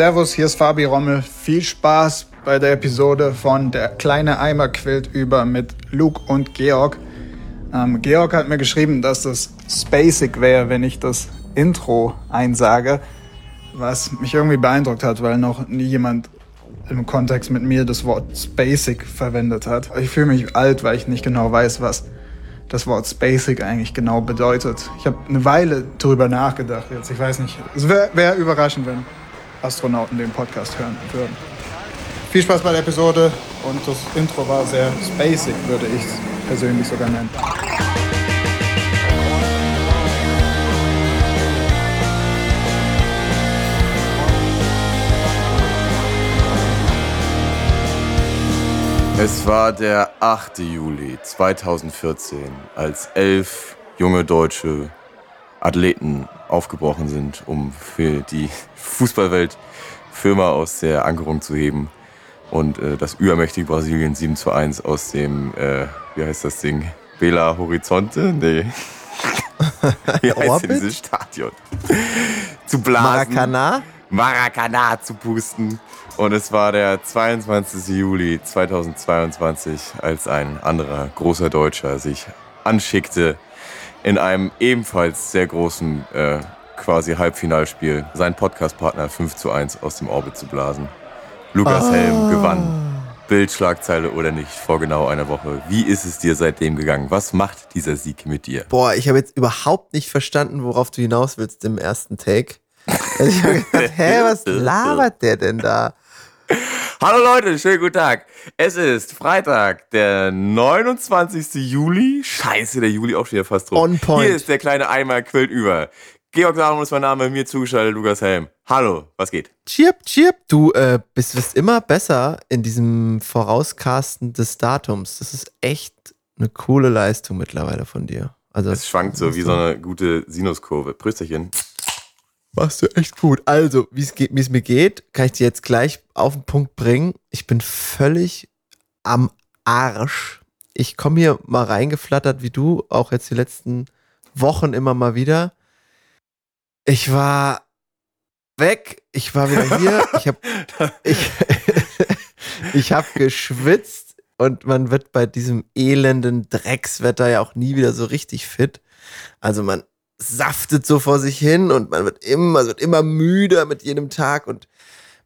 Servus, hier ist Fabi Rommel. Viel Spaß bei der Episode von Der kleine Eimer quillt über mit Luke und Georg. Ähm, Georg hat mir geschrieben, dass das spacig wäre, wenn ich das Intro einsage, was mich irgendwie beeindruckt hat, weil noch nie jemand im Kontext mit mir das Wort spacig verwendet hat. Ich fühle mich alt, weil ich nicht genau weiß, was das Wort spacig eigentlich genau bedeutet. Ich habe eine Weile drüber nachgedacht jetzt. Ich weiß nicht. Es wäre wär überraschend, wenn Astronauten den Podcast hören würden. Viel Spaß bei der Episode und das Intro war sehr spacig, würde ich es persönlich sogar nennen. Es war der 8. Juli 2014, als elf junge deutsche Athleten aufgebrochen sind, um für die Fußballwelt Firma aus der Ankerung zu heben und äh, das übermächtige Brasilien 7 zu 1 aus dem, äh, wie heißt das Ding? Bela Horizonte? Nee. wie heißt denn dieses Stadion? zu blasen. Maracanã? Maracanã zu pusten. Und es war der 22. Juli 2022, als ein anderer großer Deutscher sich anschickte, in einem ebenfalls sehr großen äh, quasi Halbfinalspiel seinen Podcastpartner 5 zu 1 aus dem Orbit zu blasen. Lukas Ah. Helm gewann. Bildschlagzeile oder nicht, vor genau einer Woche. Wie ist es dir seitdem gegangen? Was macht dieser Sieg mit dir? Boah, ich habe jetzt überhaupt nicht verstanden, worauf du hinaus willst im ersten Take. Also ich habe gedacht, hä, was labert der denn da? Hallo Leute, schönen guten Tag. Es ist Freitag, der 29. Juli. Scheiße, der Juli auch schon wieder fast rum. On point. Hier ist der kleine Eimer quillt über. Georg Salomon ist mein Name, mir zugeschaltet Lukas Helm. Hallo, was geht? Chirp, chirp. Du äh, bist, bist immer besser in diesem Vorauscasten des Datums. Das ist echt eine coole Leistung mittlerweile von dir. Also Es schwankt so wie so eine gute Sinuskurve. Prösterchen. Machst du echt gut. Also, wie es mir geht, kann ich dir jetzt gleich auf den Punkt bringen. Ich bin völlig am Arsch. Ich komme hier mal reingeflattert wie du, auch jetzt die letzten Wochen immer mal wieder. Ich war weg, ich war wieder hier, ich habe ich, ich hab geschwitzt und man wird bei diesem elenden Dreckswetter ja auch nie wieder so richtig fit. Also man saftet so vor sich hin und man wird immer, wird immer müder mit jedem Tag und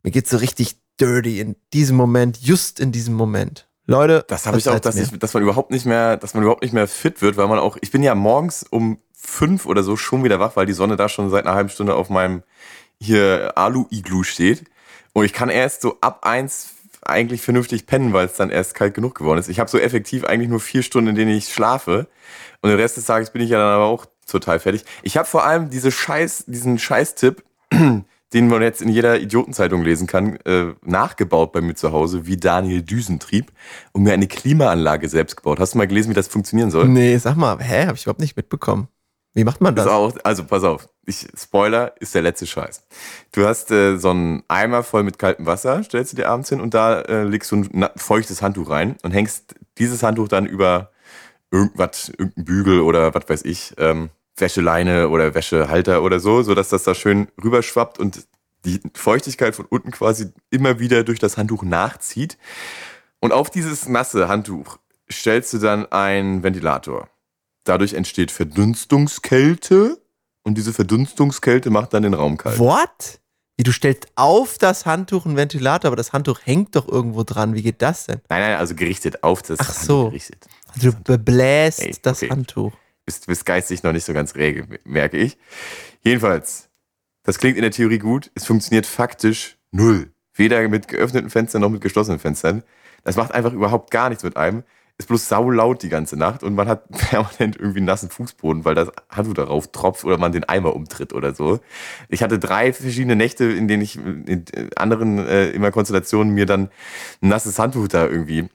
mir geht's so richtig dirty in diesem Moment, just in diesem Moment. Leute, Das habe ich auch, dass, ich, dass man überhaupt nicht mehr, dass man überhaupt nicht mehr fit wird, weil man auch, ich bin ja morgens um fünf oder so schon wieder wach, weil die Sonne da schon seit einer halben Stunde auf meinem hier Alu-Iglu steht. Und ich kann erst so ab eins eigentlich vernünftig pennen, weil es dann erst kalt genug geworden ist. Ich habe so effektiv eigentlich nur vier Stunden, in denen ich schlafe. Und den Rest des Tages bin ich ja dann aber auch total fertig. Ich habe vor allem diese Scheiß, diesen Scheiß-Tipp, den man jetzt in jeder Idiotenzeitung lesen kann, äh, nachgebaut bei mir zu Hause, wie Daniel Düsen trieb und mir eine Klimaanlage selbst gebaut. Hast du mal gelesen, wie das funktionieren soll? Nee, sag mal, hä, habe ich überhaupt nicht mitbekommen. Wie macht man das? Auch, also pass auf, ich, Spoiler ist der letzte Scheiß. Du hast äh, so einen Eimer voll mit kaltem Wasser, stellst du dir abends hin und da äh, legst du ein feuchtes Handtuch rein und hängst dieses Handtuch dann über irgendwas, irgendein Bügel oder was weiß ich, ähm, Wäscheleine oder Wäschehalter oder so, sodass das da schön rüberschwappt und die Feuchtigkeit von unten quasi immer wieder durch das Handtuch nachzieht. Und auf dieses nasse Handtuch stellst du dann einen Ventilator. Dadurch entsteht Verdunstungskälte und diese Verdunstungskälte macht dann den Raum kalt. What? Wie du stellst auf das Handtuch einen Ventilator, aber das Handtuch hängt doch irgendwo dran. Wie geht das denn? Nein, nein, also gerichtet auf das Ach Handtuch so. gerichtet. Du bebläst Ey, das okay. Handtuch. Bist, bist geistig noch nicht so ganz rege, merke ich. Jedenfalls, das klingt in der Theorie gut, es funktioniert faktisch null. Weder mit geöffneten Fenstern noch mit geschlossenen Fenstern. Das macht einfach überhaupt gar nichts mit einem. Ist bloß saulaut die ganze Nacht und man hat permanent irgendwie einen nassen Fußboden, weil das Handtuch darauf tropft oder man den Eimer umtritt oder so. Ich hatte drei verschiedene Nächte, in denen ich in anderen äh, immer Konstellationen mir dann ein nasses Handtuch da irgendwie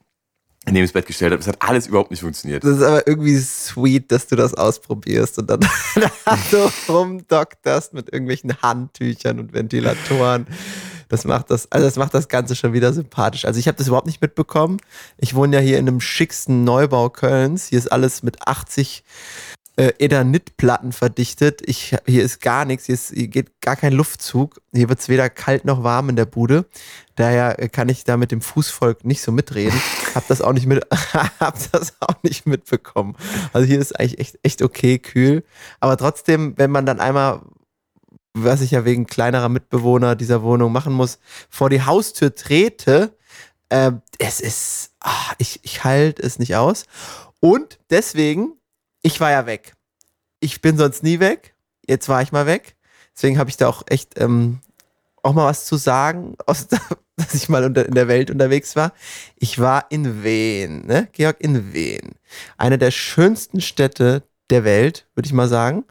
neben das Bett gestellt habe. Es hat alles überhaupt nicht funktioniert. Das ist aber irgendwie sweet, dass du das ausprobierst und dann da so rumdokterst mit irgendwelchen Handtüchern und Ventilatoren. Das macht das, also das macht das Ganze schon wieder sympathisch. Also ich habe das überhaupt nicht mitbekommen. Ich wohne ja hier in einem schicksten Neubau Kölns. Hier ist alles mit 80 äh, Eternitplatten verdichtet. Ich, hier ist gar nichts, hier, ist, hier geht gar kein Luftzug. Hier wird es weder kalt noch warm in der Bude. Daher äh, kann ich da mit dem Fußvolk nicht so mitreden. hab das auch nicht mit, hab das auch nicht mitbekommen. Also hier ist eigentlich echt, echt okay, kühl. Aber trotzdem, wenn man dann einmal was ich ja wegen kleinerer Mitbewohner dieser Wohnung machen muss, vor die Haustür trete, äh, es ist, ach, ich, ich halte es nicht aus. Und deswegen, ich war ja weg. Ich bin sonst nie weg. Jetzt war ich mal weg. Deswegen habe ich da auch echt ähm, auch mal was zu sagen, aus, dass ich mal unter, in der Welt unterwegs war. Ich war in Wien, ne? Georg, in Wien. Eine der schönsten Städte der Welt, würde ich mal sagen.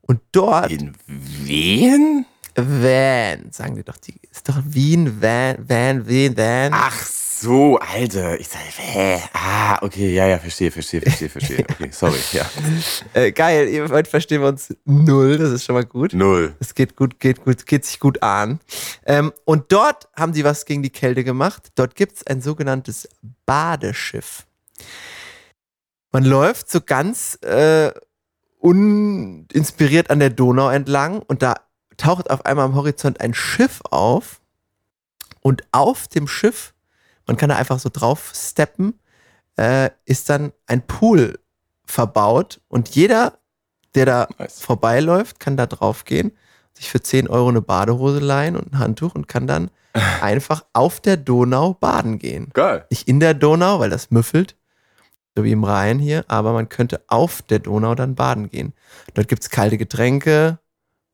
Und dort. In Wien? Van, sagen die doch, die ist doch Wien, Van, Van, Wien, Van. Ach so, Alter. Ich sage, hä? Ah, okay, ja, ja, verstehe, verstehe, verstehe, verstehe. Okay, sorry, ja. Äh, geil, heute verstehen wir uns null, das ist schon mal gut. Null. Es geht gut, geht gut, geht sich gut an. Ähm, und dort haben sie was gegen die Kälte gemacht. Dort gibt es ein sogenanntes Badeschiff. Man läuft so ganz äh, uninspiriert an der Donau entlang und da taucht auf einmal am Horizont ein Schiff auf und auf dem Schiff, man kann da einfach so drauf steppen, äh, ist dann ein Pool verbaut und jeder, der da Nice. vorbeiläuft, kann da drauf gehen, sich für 10 Euro eine Badehose leihen und ein Handtuch und kann dann einfach auf der Donau baden gehen. Geil. Nicht in der Donau, weil das müffelt, so wie im Rhein hier, aber man könnte auf der Donau dann baden gehen. Dort gibt's kalte Getränke,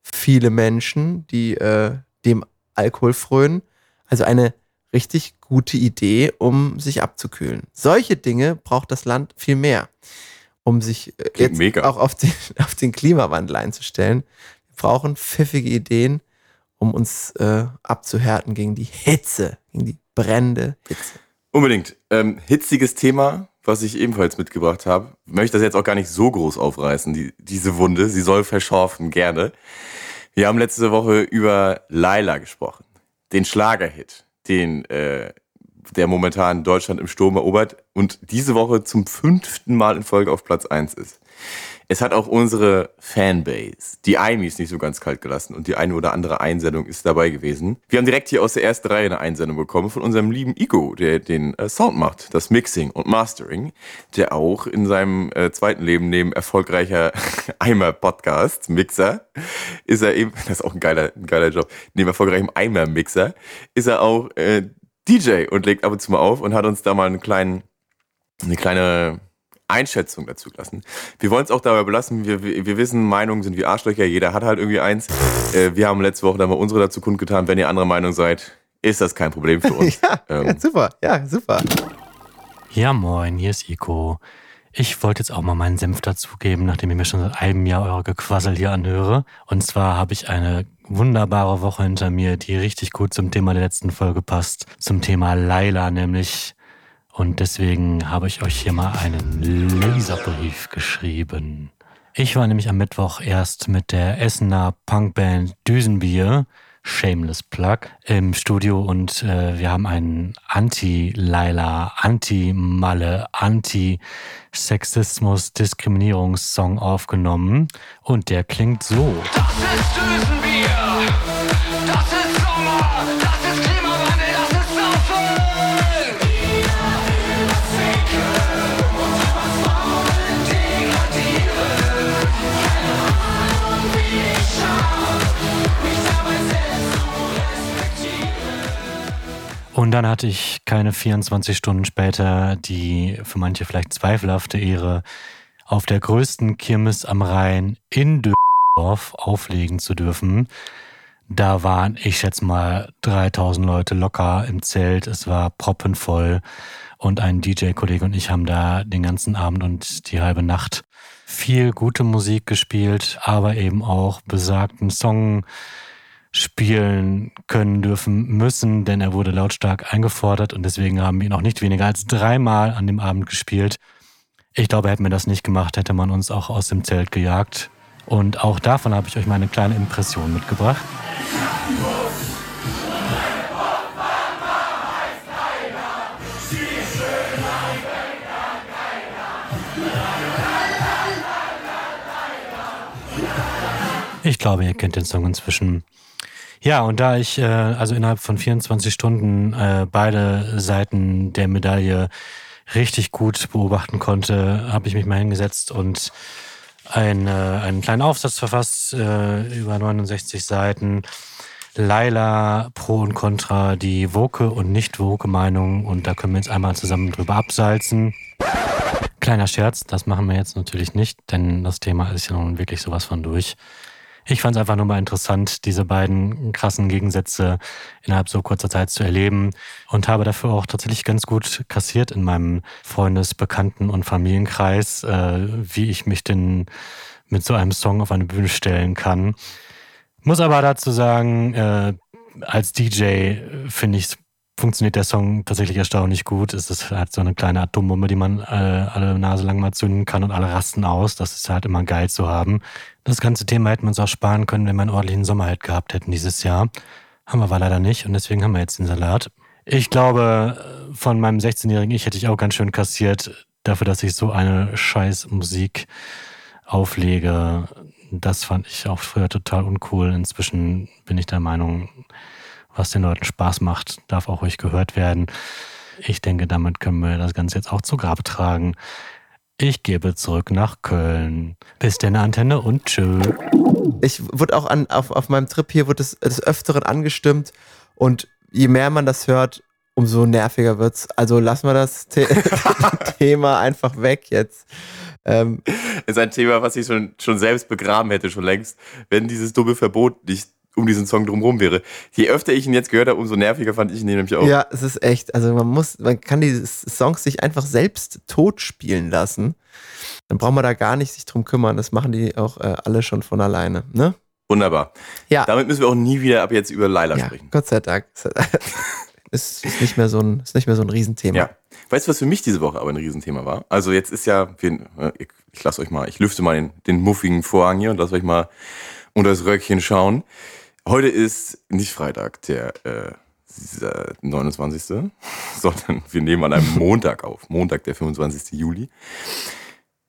viele Menschen, die äh, dem Alkohol frönen. Also eine richtig gute Idee, um sich abzukühlen. Solche Dinge braucht das Land viel mehr, um sich äh, Klingt jetzt mega. auch auf den, auf den Klimawandel einzustellen. Wir brauchen pfiffige Ideen, um uns äh, abzuhärten gegen die Hitze, gegen die brennende Hitze. Unbedingt. Ähm, hitziges Thema, was ich ebenfalls mitgebracht habe. Möchte das jetzt auch gar nicht so groß aufreißen, die, diese Wunde. Sie soll verschorfen, gerne. Wir haben letzte Woche über Laila gesprochen. Den Schlagerhit, den äh, der momentan Deutschland im Sturm erobert und diese Woche zum fünften Mal in Folge auf Platz eins ist. Es hat auch unsere Fanbase, die Aimis, nicht so ganz kalt gelassen und die eine oder andere Einsendung ist dabei gewesen. Wir haben direkt hier aus der ersten Reihe eine Einsendung bekommen von unserem lieben Igo, der den äh, Sound macht, das Mixing und Mastering, der auch in seinem äh, zweiten Leben neben erfolgreicher Eimer-Podcast, Mixer, ist er eben, das ist auch ein geiler, ein geiler Job, neben erfolgreichem Eimer-Mixer, ist er auch äh, DJ und legt ab und zu mal auf und hat uns da mal einen kleinen, eine kleine Einschätzung dazu gelassen. Wir wollen es auch dabei belassen. Wir, wir, wir wissen, Meinungen sind wie Arschlöcher. Jeder hat halt irgendwie eins. Äh, wir haben letzte Woche dann mal unsere dazu kundgetan. Wenn ihr anderer Meinung seid, ist das kein Problem für uns. Ja, Ähm, ja, super, ja, super. Ja, moin, hier ist Iko. Ich wollte jetzt auch mal meinen Senf dazugeben, nachdem ich mir schon seit einem Jahr eure Gequassel hier anhöre. Und zwar habe ich eine wunderbare Woche hinter mir, die richtig gut zum Thema der letzten Folge passt. Zum Thema Laila nämlich. Und deswegen habe ich euch hier mal einen Leserbrief geschrieben. Ich war nämlich am Mittwoch erst mit der Essener Punkband Düsenbier, Shameless Plug, im Studio und äh, wir haben einen Anti-Laila, Anti-Malle, Anti-Sexismus-Diskriminierungssong aufgenommen und der klingt so. Das ist Düsenbier. Und dann hatte ich keine 24 Stunden später die für manche vielleicht zweifelhafte Ehre, auf der größten Kirmes am Rhein in Düsseldorf auflegen zu dürfen. Da waren, ich schätze mal, 3000 Leute locker im Zelt. Es war proppenvoll. Und ein DJ-Kollege und ich haben da den ganzen Abend und die halbe Nacht viel gute Musik gespielt, aber eben auch besagten Song spielen können dürfen müssen, denn er wurde lautstark eingefordert und deswegen haben wir ihn auch nicht weniger als dreimal an dem Abend gespielt. Ich glaube, hätten wir das nicht gemacht, hätte man uns auch aus dem Zelt gejagt. Und auch davon habe ich euch meine kleine Impression mitgebracht. Ich glaube, ihr kennt den Song inzwischen. Ja, und da ich äh, also innerhalb von 24 Stunden äh, beide Seiten der Medaille richtig gut beobachten konnte, habe ich mich mal hingesetzt und ein, äh, einen kleinen Aufsatz verfasst äh, über 69 Seiten. Laila Pro und Contra, die Woke und Nicht-Woke-Meinung. Und da können wir jetzt einmal zusammen drüber absalzen. Kleiner Scherz, das machen wir jetzt natürlich nicht, denn das Thema ist ja nun wirklich sowas von durch. Ich fand es einfach nur mal interessant, diese beiden krassen Gegensätze innerhalb so kurzer Zeit zu erleben und habe dafür auch tatsächlich ganz gut kassiert in meinem Freundes-, Bekannten- und Familienkreis, äh, wie ich mich denn mit so einem Song auf eine Bühne stellen kann. Muss aber dazu sagen, äh, als DJ finde ich, funktioniert der Song tatsächlich erstaunlich gut. Es ist halt so eine kleine Atombombe, die man äh, alle Nase lang mal zünden kann und alle rasten aus. Das ist halt immer geil zu haben. Das ganze Thema hätten wir uns auch sparen können, wenn wir einen ordentlichen Sommer halt gehabt hätten dieses Jahr. Haben wir aber leider nicht und deswegen haben wir jetzt den Salat. Ich glaube, von meinem 16-jährigen Ich hätte ich auch ganz schön kassiert dafür, dass ich so eine scheiß Musik auflege. Das fand ich auch früher total uncool. Inzwischen bin ich der Meinung, was den Leuten Spaß macht, darf auch ruhig gehört werden. Ich denke, damit können wir das Ganze jetzt auch zu Grabe tragen. Ich gebe zurück nach Köln. Bis denn Antenne und tschö. Ich wurde auch an, auf, auf meinem Trip hier wurde es des Öfteren angestimmt und je mehr man das hört, umso nerviger wird's. Also lassen wir das The Thema einfach weg jetzt. Ähm, ist ein Thema, was ich schon, schon selbst begraben hätte, schon längst, wenn dieses dumme Verbot nicht um diesen Song drumherum wäre. Je öfter ich ihn jetzt gehört habe, umso nerviger fand ich ihn nämlich auch. Ja, es ist echt. Also man muss, man kann die Songs sich einfach selbst tot spielen lassen. Dann braucht man da gar nicht sich drum kümmern. Das machen die auch äh, alle schon von alleine. Ne? Wunderbar. Ja. Damit müssen wir auch nie wieder ab jetzt über Laila ja, sprechen. Gott sei Dank. ist, ist, nicht mehr so ein, ist nicht mehr so ein Riesenthema. Ja. Weißt du, was für mich diese Woche aber ein Riesenthema war? Also jetzt ist ja, ich, ich lasse euch mal, ich lüfte mal den, den muffigen Vorhang hier und lasse euch mal unter das Röckchen schauen. Heute ist nicht Freitag, der äh, 29., sondern wir nehmen an einem Montag auf. Montag, der 25. Juli.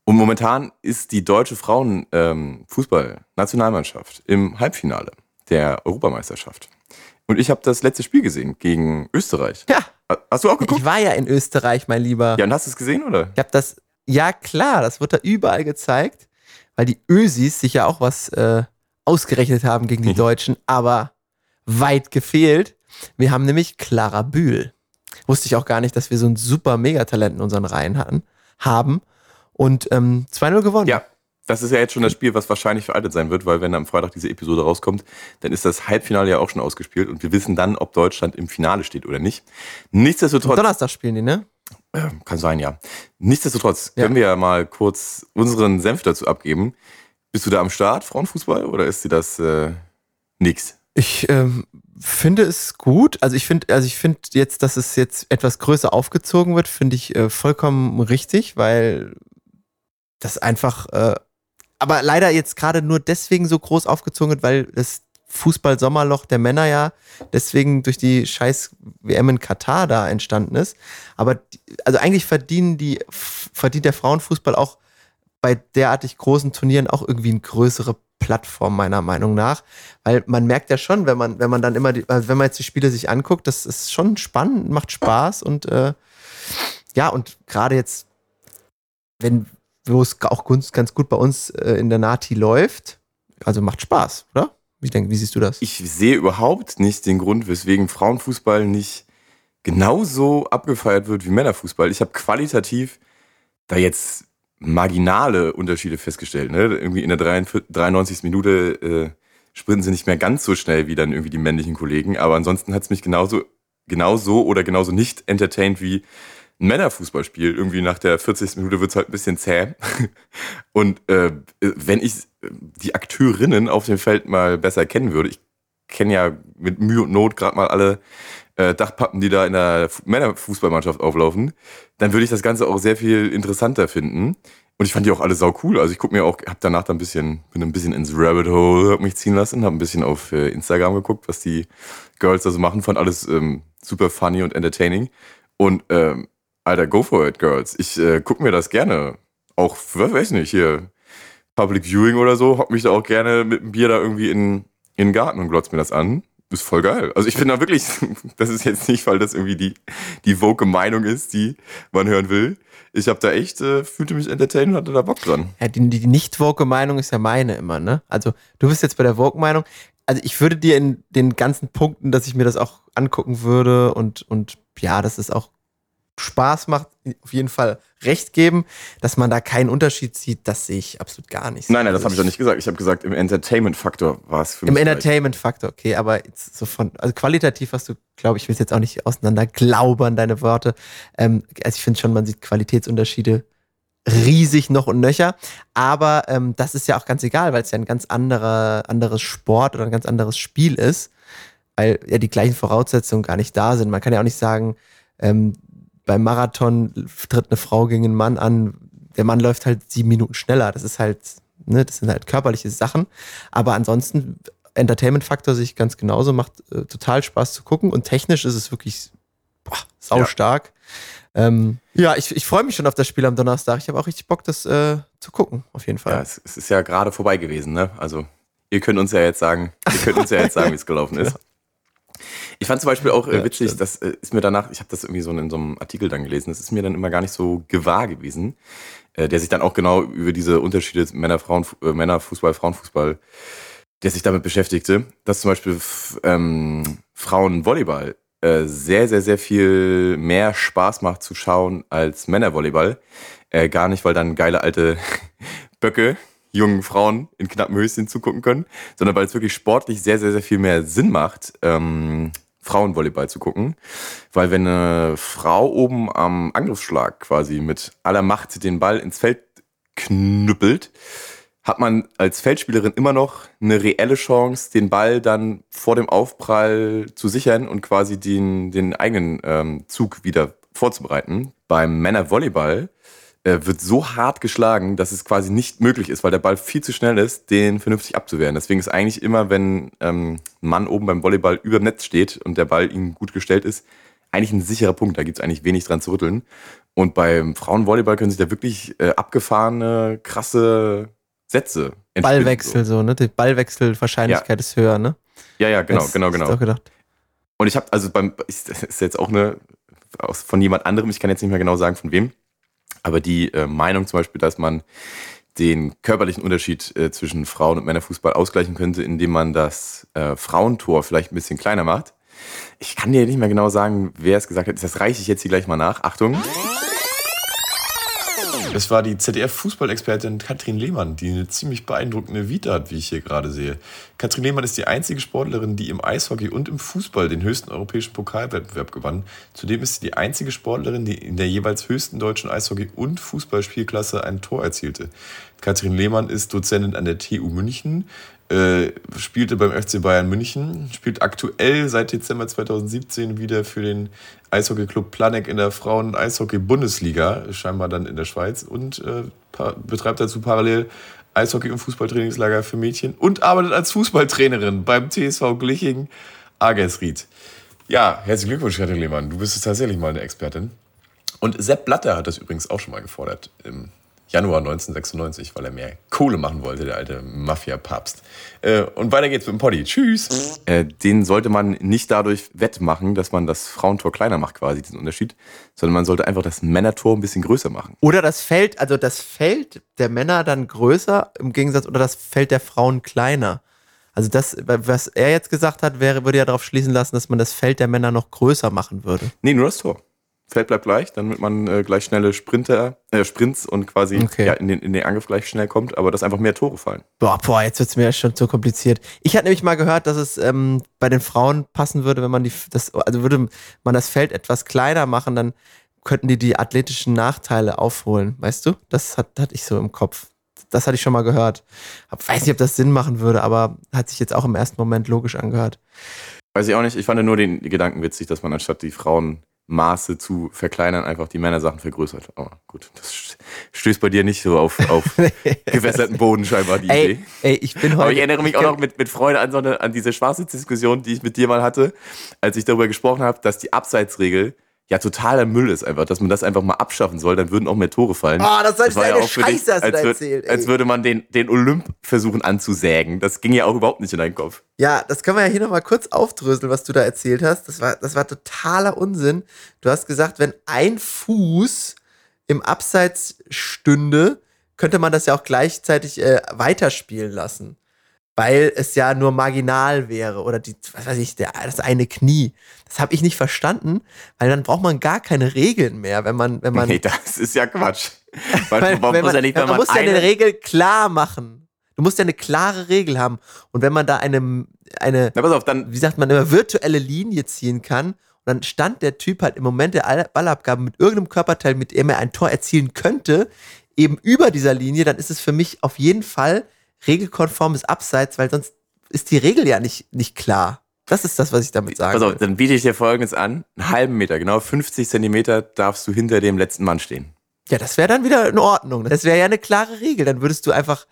Und momentan ist die deutsche Frauen-Fußball-Nationalmannschaft im Halbfinale der Europameisterschaft. Und ich habe das letzte Spiel gesehen gegen Österreich. Ja. Hast du auch geguckt? Ich war ja in Österreich, mein Lieber. Ja, und hast du es gesehen, oder? Ich habe das, ja klar, das wird da überall gezeigt, weil die Ösis sich ja auch was äh, ausgerechnet haben gegen die Deutschen, aber weit gefehlt. Wir haben nämlich Clara Bühl. Wusste ich auch gar nicht, dass wir so ein super Megatalent in unseren Reihen hatten, haben und ähm, 2-0 gewonnen. Ja, das ist ja jetzt schon das Spiel, was wahrscheinlich veraltet sein wird, weil wenn am Freitag diese Episode rauskommt, dann ist das Halbfinale ja auch schon ausgespielt und wir wissen dann, ob Deutschland im Finale steht oder nicht. Nichtsdestotrotz. Donnerstag spielen die, ne? Kann sein, ja. Nichtsdestotrotz ja. können wir ja mal kurz unseren Senf dazu abgeben. Bist du da am Start, Frauenfußball, oder ist dir das äh, nix? Ich ähm, finde es gut. Also ich finde, also ich finde jetzt, dass es jetzt etwas größer aufgezogen wird, finde ich äh, vollkommen richtig, weil das einfach, äh, aber leider jetzt gerade nur deswegen so groß aufgezogen wird, weil das Fußball-Sommerloch der Männer ja deswegen durch die scheiß WM in Katar da entstanden ist. Aber also eigentlich verdienen die, verdient der Frauenfußball auch bei derartig großen Turnieren auch irgendwie eine größere Plattform meiner Meinung nach, weil man merkt ja schon, wenn man wenn man dann immer die, also wenn man jetzt die Spiele sich anguckt, das ist schon spannend, macht Spaß und äh, ja und gerade jetzt, wenn wo es auch ganz gut bei uns äh, in der Nati läuft, also macht Spaß, oder? Wie, denk, wie siehst du das? Ich sehe überhaupt nicht den Grund, weswegen Frauenfußball nicht genauso abgefeiert wird wie Männerfußball. Ich habe qualitativ da jetzt marginale Unterschiede festgestellt. Ne? Irgendwie in der 93. Minute äh, sprinten sie nicht mehr ganz so schnell wie dann irgendwie die männlichen Kollegen, aber ansonsten hat es mich genauso, genauso oder genauso nicht entertained wie ein Männerfußballspiel. Irgendwie nach der 40. Minute wird es halt ein bisschen zäh. Und äh, wenn ich die Akteurinnen auf dem Feld mal besser kennen würde, ich kenne ja mit Mühe und Not gerade mal alle äh, Dachpappen, die da in der Männerfußballmannschaft auflaufen, dann würde ich das Ganze auch sehr viel interessanter finden. Und ich fand die auch alle sau cool. Also ich gucke mir auch, hab danach dann ein bisschen, bin ein bisschen ins Rabbit Hole hab mich ziehen lassen, habe ein bisschen auf äh, Instagram geguckt, was die Girls da so machen, fand alles ähm, super funny und entertaining. Und ähm, Alter, go for it, Girls. Ich äh, guck mir das gerne. Auch, weiß nicht, hier Public Viewing oder so, hock mich da auch gerne mit einem Bier da irgendwie in, in den Garten und glotz mir das an. Das ist voll geil. Also ich finde da wirklich, das ist jetzt nicht, weil das irgendwie die, die woke Meinung ist, die man hören will. Ich habe da echt, äh, fühlte mich entertained und hatte da Bock dran. Ja, die, die nicht-Vogue-Meinung ist ja meine immer, ne? Also, du bist jetzt bei der Vogue-Meinung. Also, ich würde dir in den ganzen Punkten, dass ich mir das auch angucken würde und, und ja, dass es auch Spaß macht, auf jeden Fall recht geben. Dass man da keinen Unterschied sieht, das sehe ich absolut gar nicht. Nein, nein, das Also habe ich doch nicht gesagt. Ich habe gesagt, im Entertainment-Faktor war es für Im mich. gleich. Entertainment-Faktor, okay, aber so von, also qualitativ hast du, glaube ich, will jetzt auch nicht auseinander glaubern, deine Worte. Ähm, also ich finde schon, man sieht Qualitätsunterschiede riesig noch und nöcher, aber ähm, das ist ja auch ganz egal, weil es ja ein ganz anderer, anderes Sport oder ein ganz anderes Spiel ist, weil ja die gleichen Voraussetzungen gar nicht da sind. Man kann ja auch nicht sagen, ähm, beim Marathon tritt eine Frau gegen einen Mann an, der Mann läuft halt sieben Minuten schneller. Das ist halt, ne, das sind halt körperliche Sachen. Aber ansonsten, Entertainment-Faktor sehe ich ganz genauso, macht äh, total Spaß zu gucken und technisch ist es wirklich boah, saustark. Ähm, ja, ich, ich freue mich schon auf das Spiel am Donnerstag. Ich habe auch richtig Bock, das äh, zu gucken, auf jeden Fall. Ja, es, es ist ja gerade vorbei gewesen, ne? Also, ihr könnt uns ja jetzt sagen, ihr könnt uns ja jetzt sagen, wie es gelaufen ist. Ich fand zum Beispiel auch äh, Ja, witzig, stimmt. das äh, ist mir danach, ich habe das irgendwie so in so einem Artikel dann gelesen, das ist mir dann immer gar nicht so gewahr gewesen, äh, der sich dann auch genau über diese Unterschiede Männer, Frauen, äh, Männerfußball, Frauenfußball, der sich damit beschäftigte, dass zum Beispiel ähm, Frauenvolleyball äh, sehr, sehr, sehr viel mehr Spaß macht zu schauen als Männervolleyball. Äh, gar nicht, weil dann geile alte Böcke jungen Frauen in knappen Höschen zugucken können, sondern weil es wirklich sportlich sehr, sehr, sehr viel mehr Sinn macht, ähm, Frauenvolleyball zu gucken. Weil wenn eine Frau oben am Angriffsschlag quasi mit aller Macht den Ball ins Feld knüppelt, hat man als Feldspielerin immer noch eine reelle Chance, den Ball dann vor dem Aufprall zu sichern und quasi den, den eigenen ähm, Zug wieder vorzubereiten. Beim Männervolleyball wird so hart geschlagen, dass es quasi nicht möglich ist, weil der Ball viel zu schnell ist, den vernünftig abzuwehren. Deswegen ist eigentlich immer, wenn ähm, ein Mann oben beim Volleyball über dem Netz steht und der Ball ihm gut gestellt ist, eigentlich ein sicherer Punkt. Da gibt es eigentlich wenig dran zu rütteln. Und beim Frauenvolleyball können sich da wirklich äh, abgefahrene, krasse Sätze entspinnen. Ballwechsel so, ne? Die Ballwechselwahrscheinlichkeit ist höher, ne? Ja, ja, genau, Das- genau, das genau. auch gedacht. Und ich habe also beim, das ist jetzt auch eine aus, von jemand anderem, ich kann jetzt nicht mehr genau sagen von wem, aber die äh, Meinung zum Beispiel, dass man den körperlichen Unterschied äh, zwischen Frauen- und Männerfußball ausgleichen könnte, indem man das äh, Frauentor vielleicht ein bisschen kleiner macht. Ich kann dir nicht mehr genau sagen, wer es gesagt hat. Das reiche ich jetzt hier gleich mal nach. Achtung. Das war die ZDF-Fußballexpertin Katrin Lehmann, die eine ziemlich beeindruckende Vita hat, wie ich hier gerade sehe. Katrin Lehmann ist die einzige Sportlerin, die im Eishockey und im Fußball den höchsten europäischen Pokalwettbewerb gewann. Zudem ist sie die einzige Sportlerin, die in der jeweils höchsten deutschen Eishockey- und Fußballspielklasse ein Tor erzielte. Katrin Lehmann ist Dozentin an der TU München, äh, spielte beim FC Bayern München, spielt aktuell seit Dezember 2017 wieder für den Eishockey-Club Planek in der Frauen-Eishockey-Bundesliga, scheinbar dann in der Schweiz, und äh, betreibt dazu parallel Eishockey- und Fußballtrainingslager für Mädchen und arbeitet als Fußballtrainerin beim TSV Gliching Agersried. Ja, herzlichen Glückwunsch, Katrin Lehmann. Du bist tatsächlich mal eine Expertin. Und Sepp Blatter hat das übrigens auch schon mal gefordert im Januar 1996, weil er mehr Kohle machen wollte, der alte Mafia-Papst. Äh, und weiter geht's mit dem Poddy. Tschüss. Äh, den sollte man nicht dadurch wettmachen, dass man das Frauentor kleiner macht, quasi diesen Unterschied, sondern man sollte einfach das Männertor ein bisschen größer machen. Oder das Feld, also das Feld der Männer dann größer im Gegensatz, oder das Feld der Frauen kleiner. Also das, was er jetzt gesagt hat, wäre, würde ja darauf schließen lassen, dass man das Feld der Männer noch größer machen würde. Nee, nur das Tor. Feld bleibt gleich, damit man äh, gleich schnelle Sprinter, äh, Sprints und quasi Okay. ja, in, den, in den Angriff gleich schnell kommt, aber dass einfach mehr Tore fallen. Boah, boah, jetzt wird's mir ja schon zu kompliziert. Ich hatte nämlich mal gehört, dass es ähm, bei den Frauen passen würde, wenn man die, das, also würde man das Feld etwas kleiner machen, dann könnten die die athletischen Nachteile aufholen. Weißt du? Das hat, hatte ich so im Kopf. Das hatte ich schon mal gehört. Weiß nicht, ob das Sinn machen würde, aber hat sich jetzt auch im ersten Moment logisch angehört. Weiß ich auch nicht. Ich fand nur den Gedanken witzig, dass man anstatt die Frauenmaße zu verkleinern, einfach die Männersachen vergrößert. Aber gut, das st- stößt bei dir nicht so auf, auf gewässerten Boden scheinbar, die Ey, Idee. ey, ich bin heute. Aber ich erinnere mich auch kenn- noch mit, mit Freude an, so eine, an diese Schwarzsitz-Diskussion, die ich mit dir mal hatte, als ich darüber gesprochen habe, dass die Abseitsregel ja totaler Müll ist einfach, dass man das einfach mal abschaffen soll, dann würden auch mehr Tore fallen. Ah, das soll war eine auch für dich, Scheiße, du als, erzählt, als würde man den, den Olymp versuchen anzusägen. Das ging ja auch überhaupt nicht in deinen Kopf. Ja, das können wir ja hier nochmal kurz aufdröseln, was du da erzählt hast. Das war, das war totaler Unsinn. Du hast gesagt, wenn ein Fuß im Abseits stünde, könnte man das ja auch gleichzeitig äh, weiterspielen lassen. Weil es ja nur marginal wäre oder die, was weiß ich, der, das eine Knie. Das habe ich nicht verstanden, weil dann braucht man gar keine Regeln mehr, wenn man, wenn man, nee, das ist ja Quatsch. Weil, man muss ja nicht, wenn man man, muss ja eine eine, Regel klar machen. Du musst ja eine klare Regel haben. Und wenn man da eine, eine, Na, pass auf, dann wie sagt man, eine virtuelle Linie ziehen kann. Und dann stand der Typ halt im Moment der All- Ballabgabe mit irgendeinem Körperteil, mit dem er ein Tor erzielen könnte, eben über dieser Linie, dann ist es für mich auf jeden Fall regelkonformes Abseits, weil sonst ist die Regel ja nicht, nicht klar. Das ist das, was ich damit sagen Pass auf, dann biete ich dir folgendes an. Einen halben Meter, genau 50 Zentimeter darfst du hinter dem letzten Mann stehen. Ja, das wäre dann wieder in Ordnung. Das wäre ja eine klare Regel. Dann würdest du einfach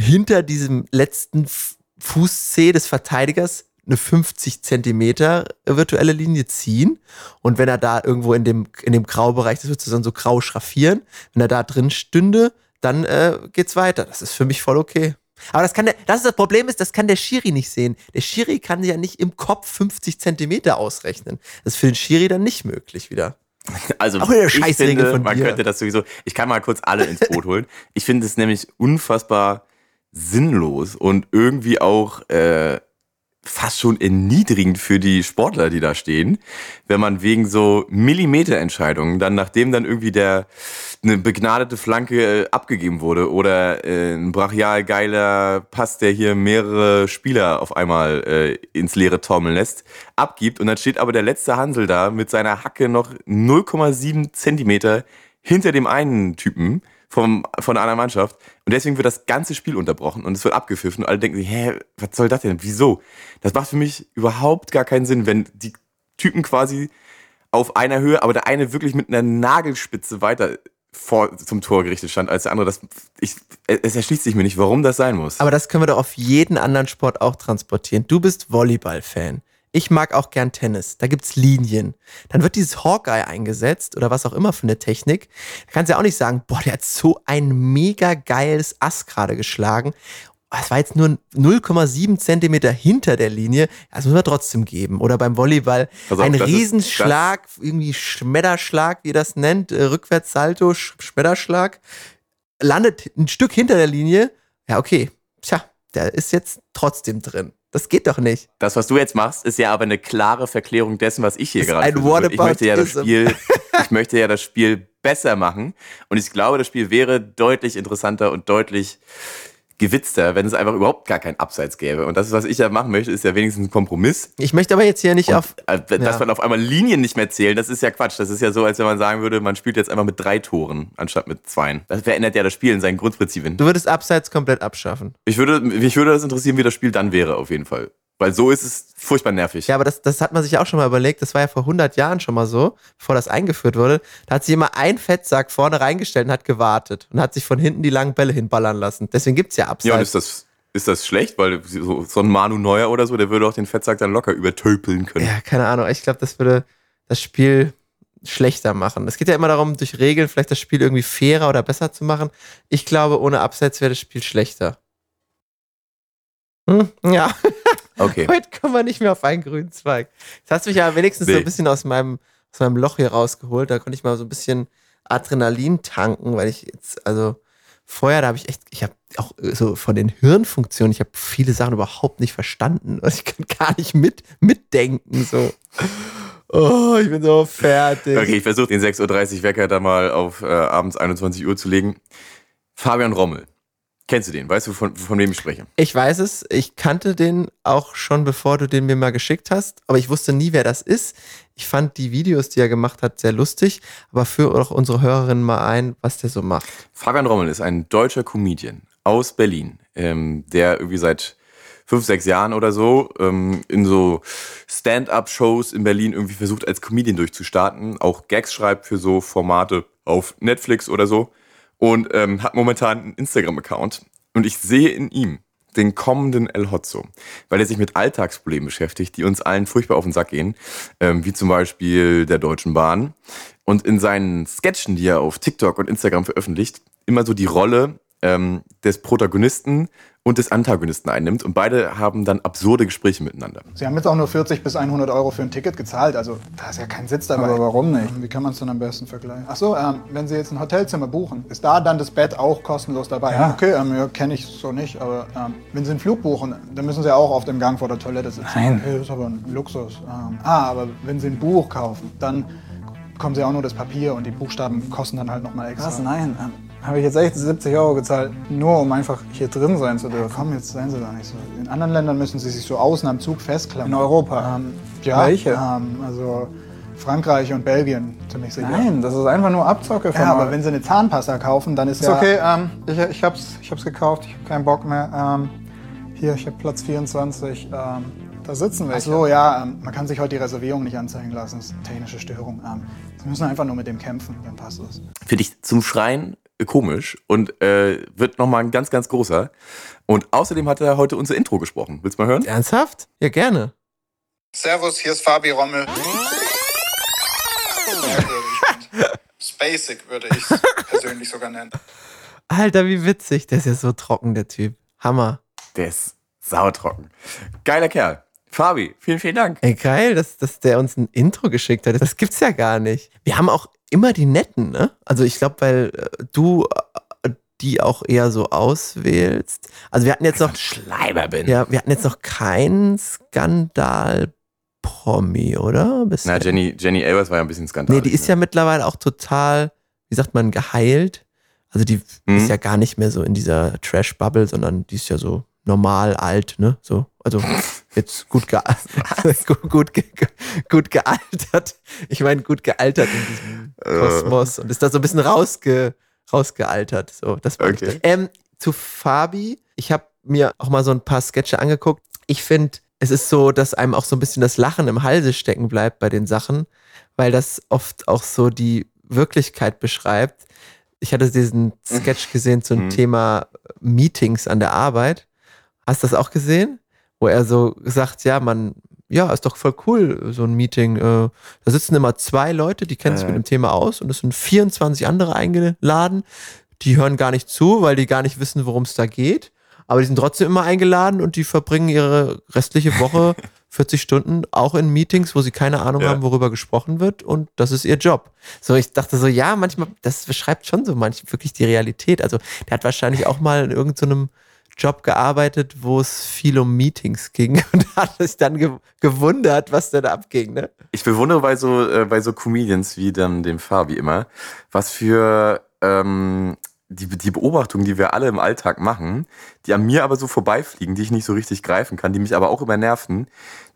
hinter diesem letzten F- Fuß-C des Verteidigers eine 50 Zentimeter virtuelle Linie ziehen. Und wenn er da irgendwo in dem, in dem Graubereich, das würdest du dann so grau schraffieren, wenn er da drin stünde, dann äh, geht's weiter. Das ist für mich voll okay. Aber das kann der, das ist das Problem ist, das kann der Schiri nicht sehen. Der Schiri kann ja nicht im Kopf 50 Zentimeter ausrechnen. Das ist für den Schiri dann nicht möglich wieder. Also Auch ich finde, man dir. könnte das sowieso. Ich kann mal kurz alle ins Boot holen. Ich finde es nämlich unfassbar sinnlos und irgendwie auch äh, fast schon erniedrigend für die Sportler, die da stehen, wenn man wegen so Millimeterentscheidungen dann, nachdem dann irgendwie der eine begnadete Flanke äh, abgegeben wurde oder äh, ein brachial geiler Pass, der hier mehrere Spieler auf einmal äh, ins leere taumeln lässt, abgibt und dann steht aber der letzte Hansel da mit seiner Hacke noch 0,7 Zentimeter hinter dem einen Typen vom, von einer Mannschaft. Und deswegen wird das ganze Spiel unterbrochen und es wird abgepfiffen und alle denken sich, hä, was soll das denn? Wieso? Das macht für mich überhaupt gar keinen Sinn, wenn die Typen quasi auf einer Höhe, aber der eine wirklich mit einer Nagelspitze weiter vor, zum Tor gerichtet stand als der andere. Das, ich, es erschließt sich mir nicht, warum das sein muss. Aber das können wir doch auf jeden anderen Sport auch transportieren. Du bist Volleyball-Fan. Ich mag auch gern Tennis. Da gibt's Linien. Dann wird dieses Hawkeye eingesetzt oder was auch immer für eine Technik. Da kannst du ja auch nicht sagen, boah, der hat so ein mega geiles Ass gerade geschlagen. Es war jetzt nur 0,7 Zentimeter hinter der Linie. Das muss man trotzdem geben. Oder beim Volleyball auf, ein Riesenschlag, irgendwie Schmetterschlag, wie ihr das nennt, äh, Rückwärtssalto, Sch Schmetterschlag, landet ein Stück hinter der Linie. Ja, okay. Tja, der ist jetzt trotzdem drin. Das geht doch nicht. Das, was du jetzt machst, ist ja aber eine klare Verklärung dessen, was ich hier gerade versuche. Ich möchte ja das. Spiel, ich möchte ja das Spiel besser machen. Und ich glaube, das Spiel wäre deutlich interessanter und deutlich gewitzter, wenn es einfach überhaupt gar kein Abseits gäbe. Und das, was ich ja machen möchte, ist ja wenigstens ein Kompromiss. Ich möchte aber jetzt hier nicht Und, auf. äh, dass ja. man auf einmal Linien nicht mehr zählen, das ist ja Quatsch. Das ist ja so, als wenn man sagen würde, man spielt jetzt einfach mit drei Toren anstatt mit zweien. Das verändert ja das Spiel in seinen Grundprinzipien. Du würdest Abseits komplett abschaffen. Ich würde, mich würde das interessieren, wie das Spiel dann wäre, auf jeden Fall. Weil so ist es furchtbar nervig. Ja, aber das, das hat man sich auch schon mal überlegt. Das war ja vor 100 Jahren schon mal so, bevor das eingeführt wurde. Da hat sich immer ein Fettsack vorne reingestellt und hat gewartet und hat sich von hinten die langen Bälle hinballern lassen. Deswegen gibt's ja Ja, und Abseits. ist das, ist das schlecht? Weil so, so ein Manu Neuer oder so, der würde auch den Fettsack dann locker übertöpeln können. Ja, keine Ahnung. Ich glaube, das würde das Spiel schlechter machen. Es geht ja immer darum, durch Regeln vielleicht das Spiel irgendwie fairer oder besser zu machen. Ich glaube, ohne Abseits wäre das Spiel schlechter. Hm? Ja, Okay. heute kommen wir nicht mehr auf einen grünen Zweig. Das hast mich ja wenigstens so Nee. ein bisschen aus meinem, aus meinem Loch hier rausgeholt. Da konnte ich mal so ein bisschen Adrenalin tanken, weil ich jetzt, also vorher, da habe ich echt, ich habe auch so von den Hirnfunktionen, ich habe viele Sachen überhaupt nicht verstanden. Also ich kann gar nicht mit, mitdenken. So. Oh, ich bin so fertig. Okay, ich versuche den 6.30 Uhr Wecker da mal auf äh, abends 21 Uhr zu legen. Fabian Rommel. Kennst du den? Weißt du, von, von wem ich spreche? Ich weiß es, ich kannte den auch schon, bevor du den mir mal geschickt hast, aber ich wusste nie, wer das ist. Ich fand die Videos, die er gemacht hat, sehr lustig, aber für auch unsere Hörerinnen mal ein, was der so macht. Fabian Rommel ist ein deutscher Comedian aus Berlin, ähm, der irgendwie seit fünf, sechs Jahren oder so ähm, in so Stand-up-Shows in Berlin irgendwie versucht, als Comedian durchzustarten, auch Gags schreibt für so Formate auf Netflix oder so und ähm, hat momentan einen Instagram-Account. Und ich sehe in ihm den kommenden El Hotzo, weil er sich mit Alltagsproblemen beschäftigt, die uns allen furchtbar auf den Sack gehen, ähm, wie zum Beispiel der Deutschen Bahn. Und in seinen Sketchen, die er auf TikTok und Instagram veröffentlicht, immer so die Rolle ähm, des Protagonisten und des Antagonisten einnimmt. Und beide haben dann absurde Gespräche miteinander. Sie haben jetzt auch nur 40 bis 100 Euro für ein Ticket gezahlt, also da ist ja kein Sitz dabei. Aber warum nicht? Wie kann man es denn am besten vergleichen? Ach so, ähm, wenn Sie jetzt ein Hotelzimmer buchen, ist da dann das Bett auch kostenlos dabei? Ja. Okay, ähm, ja, kenne ich so nicht, aber ähm, wenn Sie einen Flug buchen, dann müssen Sie auch auf dem Gang vor der Toilette sitzen. Nein. Okay, das ist aber ein Luxus. Ähm, ah, aber wenn Sie ein Buch kaufen, dann bekommen Sie auch nur das Papier und die Buchstaben kosten dann halt nochmal extra. Was? Nein. Habe ich jetzt echt 70 Euro gezahlt, nur um einfach hier drin sein zu dürfen. Komm, jetzt seien Sie doch nicht so. In anderen Ländern müssen Sie sich so außen am Zug festklammern. In Europa? Ähm, ja, Welche? Ähm, also Frankreich und Belgien, ziemlich sicher. Nein, das ist einfach nur Abzocke von Ja, aber wenn Sie eine Zahnpasta kaufen, dann ist Ist ja... okay, ähm, ich, ich, hab's, ich hab's gekauft, ich hab keinen Bock mehr. Ähm, hier, ich hab Platz 24. Ähm, da sitzen wir. Ach so, ja, ähm, man kann sich heute die Reservierung nicht anzeigen lassen. Das ist eine technische Störung. Ähm, Sie müssen einfach nur mit dem kämpfen, dann passt es. Finde ich zum Schreien komisch und äh, wird nochmal ein ganz, ganz großer. Und außerdem hat er heute unser Intro gesprochen. Willst du mal hören? Ernsthaft? Ja, gerne. Servus, hier ist Fabi Rommel. Spacig würde ich persönlich sogar nennen. Alter, wie witzig. Der ist ja so trocken, der Typ. Hammer. Der ist sautrocken. Geiler Kerl. Fabi, vielen, vielen Dank. Ey, geil, dass, dass der uns ein Intro geschickt hat. Das gibt's ja gar nicht. Wir haben auch immer die Netten, ne? Also ich glaube, weil äh, du äh, die auch eher so auswählst. Also wir hatten jetzt noch, Schleimer bin. ja, wir hatten jetzt noch keinen Skandal-Promi, oder? Bisher. Na, Jenny, Jenny Elvers war ja ein bisschen skandal. Nee, die ist ja mittlerweile auch total, wie sagt man, geheilt. Also die Mhm. ist ja gar nicht mehr so in dieser Trash-Bubble, sondern die ist ja so normal alt, ne? So, also jetzt gut, ge gut, gut, ge gut gealtert. Ich meine, gut gealtert in diesem Kosmos und ist da so ein bisschen rausge rausgealtert. So, das Okay. ähm, zu Fabi. Ich habe mir auch mal so ein paar Sketche angeguckt. Ich finde, es ist so, dass einem auch so ein bisschen das Lachen im Halse stecken bleibt bei den Sachen, weil das oft auch so die Wirklichkeit beschreibt. Ich hatte diesen Sketch gesehen zum Mhm. Thema Meetings an der Arbeit. Hast du das auch gesehen? Wo er so sagt, ja, man, ja, ist doch voll cool, so ein Meeting. Äh, da sitzen immer zwei Leute, die kennen sich mit dem Thema aus und es sind 24 andere eingeladen. Die hören gar nicht zu, weil die gar nicht wissen, worum es da geht. Aber die sind trotzdem immer eingeladen und die verbringen ihre restliche Woche 40 Stunden auch in Meetings, wo sie keine Ahnung Ja. haben, worüber gesprochen wird und das ist ihr Job. So, ich dachte so, ja, manchmal, das beschreibt schon so manch wirklich die Realität. Also, der hat wahrscheinlich auch mal in irgendeinem Job gearbeitet, wo es viel um Meetings ging und hat sich dann ge gewundert, was denn abging, ne? Ich bewundere bei so, äh, bei so Comedians wie dann dem Fabi immer, was für ähm, die, die Beobachtungen, die wir alle im Alltag machen, die an mir aber so vorbeifliegen, die ich nicht so richtig greifen kann, die mich aber auch immer nerven.